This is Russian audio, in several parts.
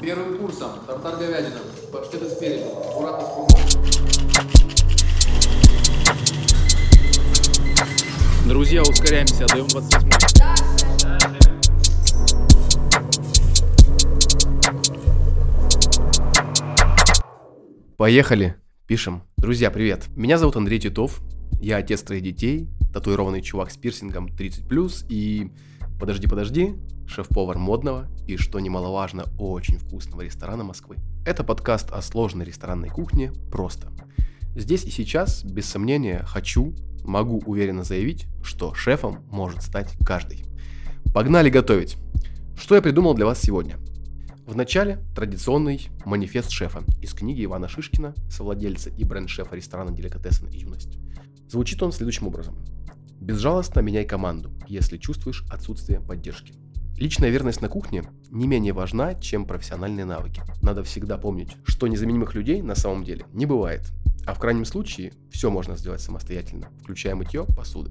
Первым курсом тартар говядина, паштеты спереди, аккуратно с. Друзья, ускоряемся, отдаем 28 Поехали, пишем. Друзья, привет. Меня зовут Андрей Титов. Я отец троих детей, татуированный чувак с пирсингом 30+, и... Подожди, подожди, шеф-повар модного и, что немаловажно, очень вкусного ресторана Москвы. Это подкаст о сложной ресторанной кухне просто. Здесь и сейчас, без сомнения, хочу, могу уверенно заявить, что шефом может стать каждый. Погнали готовить! Что я придумал для вас сегодня? В начале традиционный манифест шефа из книги Ивана Шишкина, совладельца и бренд-шефа ресторана «Деликатесен и юность». Звучит он следующим образом. Безжалостно меняй команду, если чувствуешь отсутствие поддержки. Личная верность на кухне не менее важна, чем профессиональные навыки. Надо всегда помнить, что незаменимых людей на самом деле не бывает. А в крайнем случае все можно сделать самостоятельно, включая мытье посуды.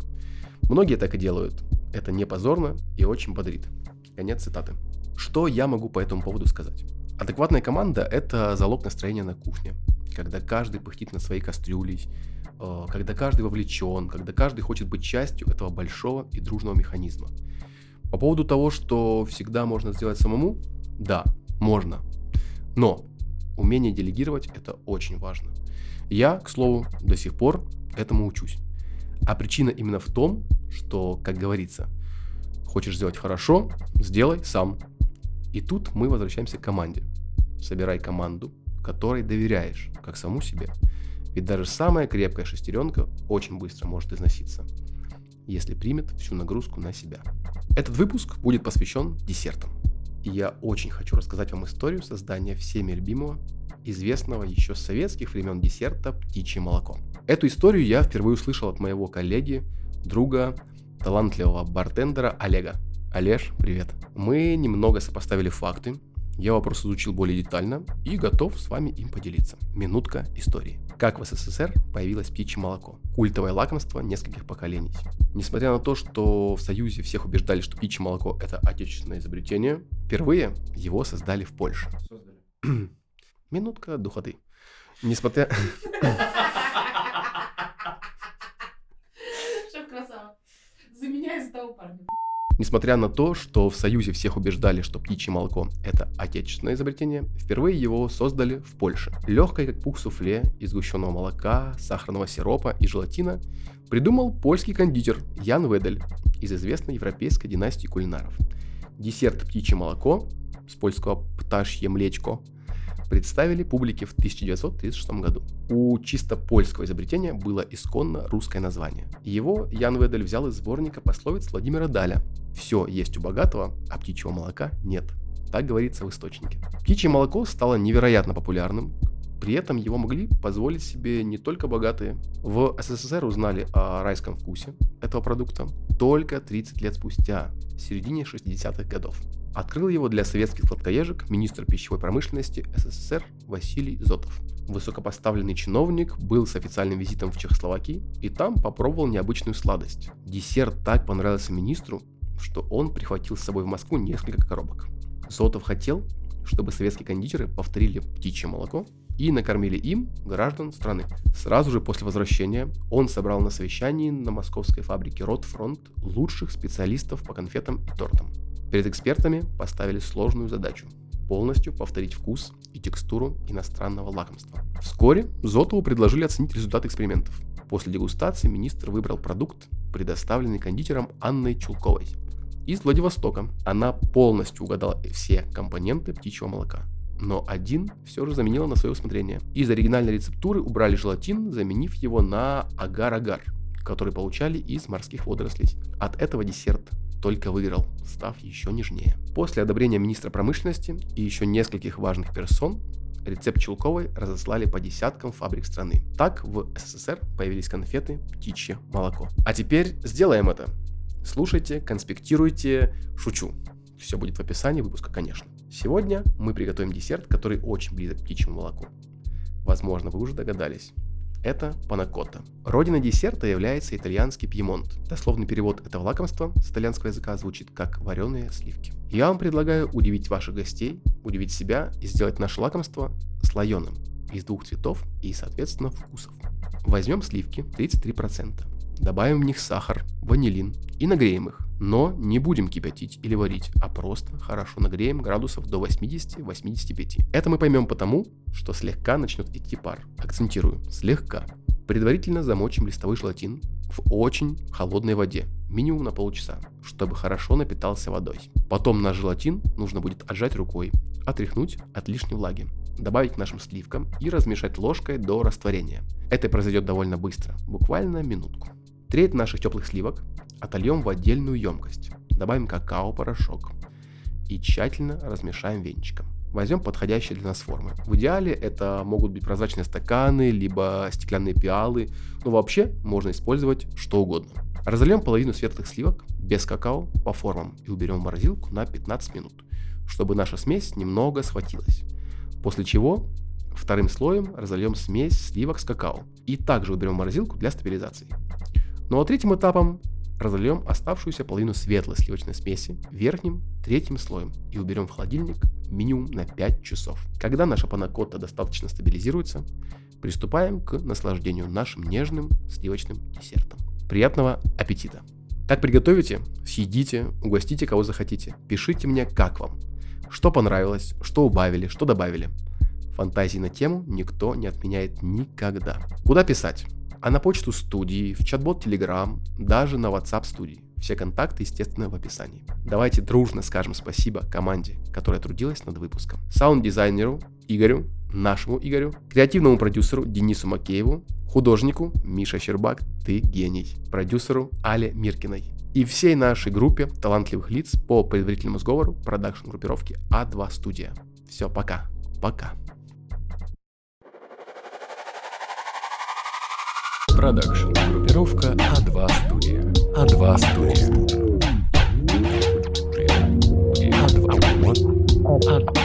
Многие так и делают. Это не позорно и очень бодрит. Конец цитаты. Что я могу по этому поводу сказать? Адекватная команда – это залог настроения на кухне. Когда каждый пыхтит на своей кастрюле, Э, когда каждый вовлечен, когда каждый хочет быть частью этого большого и дружного механизма. По поводу того, что всегда можно сделать самому, да, можно. Но умение делегировать это очень важно. Я, к слову, до сих пор этому учусь. А причина именно в том, что, как говорится, хочешь сделать хорошо, сделай сам. И тут мы возвращаемся к команде. Собирай команду, которой доверяешь, как саму себе – ведь даже самая крепкая шестеренка очень быстро может износиться, если примет всю нагрузку на себя. Этот выпуск будет посвящен десертам. И я очень хочу рассказать вам историю создания всеми любимого, известного еще с советских времен десерта «Птичье молоко». Эту историю я впервые услышал от моего коллеги, друга, талантливого бартендера Олега. Олеж, привет. Мы немного сопоставили факты, я вопрос изучил более детально и готов с вами им поделиться. Минутка истории. Как в СССР появилось птичье молоко? Культовое лакомство нескольких поколений. Несмотря на то, что в Союзе всех убеждали, что птичье молоко это отечественное изобретение, впервые его создали в Польше. Минутка духоты. Несмотря... Шеф красава. Заменяй за того парня. Несмотря на то, что в Союзе всех убеждали, что птичье молоко – это отечественное изобретение, впервые его создали в Польше. Легкое как пух суфле из сгущенного молока, сахарного сиропа и желатина придумал польский кондитер Ян Ведель из известной европейской династии кулинаров. Десерт птичье молоко с польского пташье млечко представили публике в 1936 году. У чисто польского изобретения было исконно русское название. Его Ян Ведель взял из сборника пословиц Владимира Даля «Все есть у богатого, а птичьего молока нет». Так говорится в источнике. Птичье молоко стало невероятно популярным, при этом его могли позволить себе не только богатые. В СССР узнали о райском вкусе этого продукта только 30 лет спустя, в середине 60-х годов. Открыл его для советских сладкоежек министр пищевой промышленности СССР Василий Зотов. Высокопоставленный чиновник был с официальным визитом в Чехословакии и там попробовал необычную сладость. Десерт так понравился министру, что он прихватил с собой в Москву несколько коробок. Зотов хотел, чтобы советские кондитеры повторили птичье молоко и накормили им граждан страны. Сразу же после возвращения он собрал на совещании на московской фабрике Ротфронт лучших специалистов по конфетам и тортам. Перед экспертами поставили сложную задачу – полностью повторить вкус и текстуру иностранного лакомства. Вскоре Зотову предложили оценить результат экспериментов. После дегустации министр выбрал продукт, предоставленный кондитером Анной Чулковой из Владивостока. Она полностью угадала все компоненты птичьего молока. Но один все же заменила на свое усмотрение. Из оригинальной рецептуры убрали желатин, заменив его на агар-агар, который получали из морских водорослей. От этого десерт только выиграл, став еще нежнее. После одобрения министра промышленности и еще нескольких важных персон, рецепт Чулковой разослали по десяткам фабрик страны. Так в СССР появились конфеты «Птичье молоко». А теперь сделаем это. Слушайте, конспектируйте, шучу. Все будет в описании выпуска, конечно. Сегодня мы приготовим десерт, который очень близок к птичьему молоку. Возможно, вы уже догадались. Это панакотта. Родина десерта является итальянский пьемонт. Дословный перевод этого лакомства с итальянского языка звучит как вареные сливки. Я вам предлагаю удивить ваших гостей, удивить себя и сделать наше лакомство слоеным из двух цветов и, соответственно, вкусов. Возьмем сливки 33%, добавим в них сахар, ванилин и нагреем их. Но не будем кипятить или варить, а просто хорошо нагреем градусов до 80-85. Это мы поймем потому, что слегка начнет идти пар. Акцентирую, слегка. Предварительно замочим листовой желатин в очень холодной воде, минимум на полчаса, чтобы хорошо напитался водой. Потом наш желатин нужно будет отжать рукой, отряхнуть от лишней влаги, добавить к нашим сливкам и размешать ложкой до растворения. Это произойдет довольно быстро, буквально минутку. Треть наших теплых сливок отольем в отдельную емкость, добавим какао-порошок и тщательно размешаем венчиком. Возьмем подходящие для нас формы. В идеале это могут быть прозрачные стаканы, либо стеклянные пиалы, но вообще можно использовать что угодно. Разольем половину светлых сливок без какао по формам и уберем в морозилку на 15 минут, чтобы наша смесь немного схватилась. После чего вторым слоем разольем смесь сливок с какао и также уберем в морозилку для стабилизации. Ну а третьим этапом разольем оставшуюся половину светлой сливочной смеси верхним третьим слоем и уберем в холодильник минимум на 5 часов. Когда наша панакотта достаточно стабилизируется, приступаем к наслаждению нашим нежным сливочным десертом. Приятного аппетита! Так приготовите, съедите, угостите кого захотите. Пишите мне, как вам. Что понравилось, что убавили, что добавили. Фантазии на тему никто не отменяет никогда. Куда писать? А на почту студии, в чат-бот Telegram, даже на WhatsApp студии. Все контакты, естественно, в описании. Давайте дружно скажем спасибо команде, которая трудилась над выпуском. Саунд-дизайнеру Игорю, нашему Игорю, креативному продюсеру Денису Макееву, художнику Миша Щербак, ты гений, продюсеру Але Миркиной и всей нашей группе талантливых лиц по предварительному сговору продакшн группировки А2 Студия. Все, пока. Пока. Продакшн. Группировка А2 студия. А2 студия. А2. Вот. А2.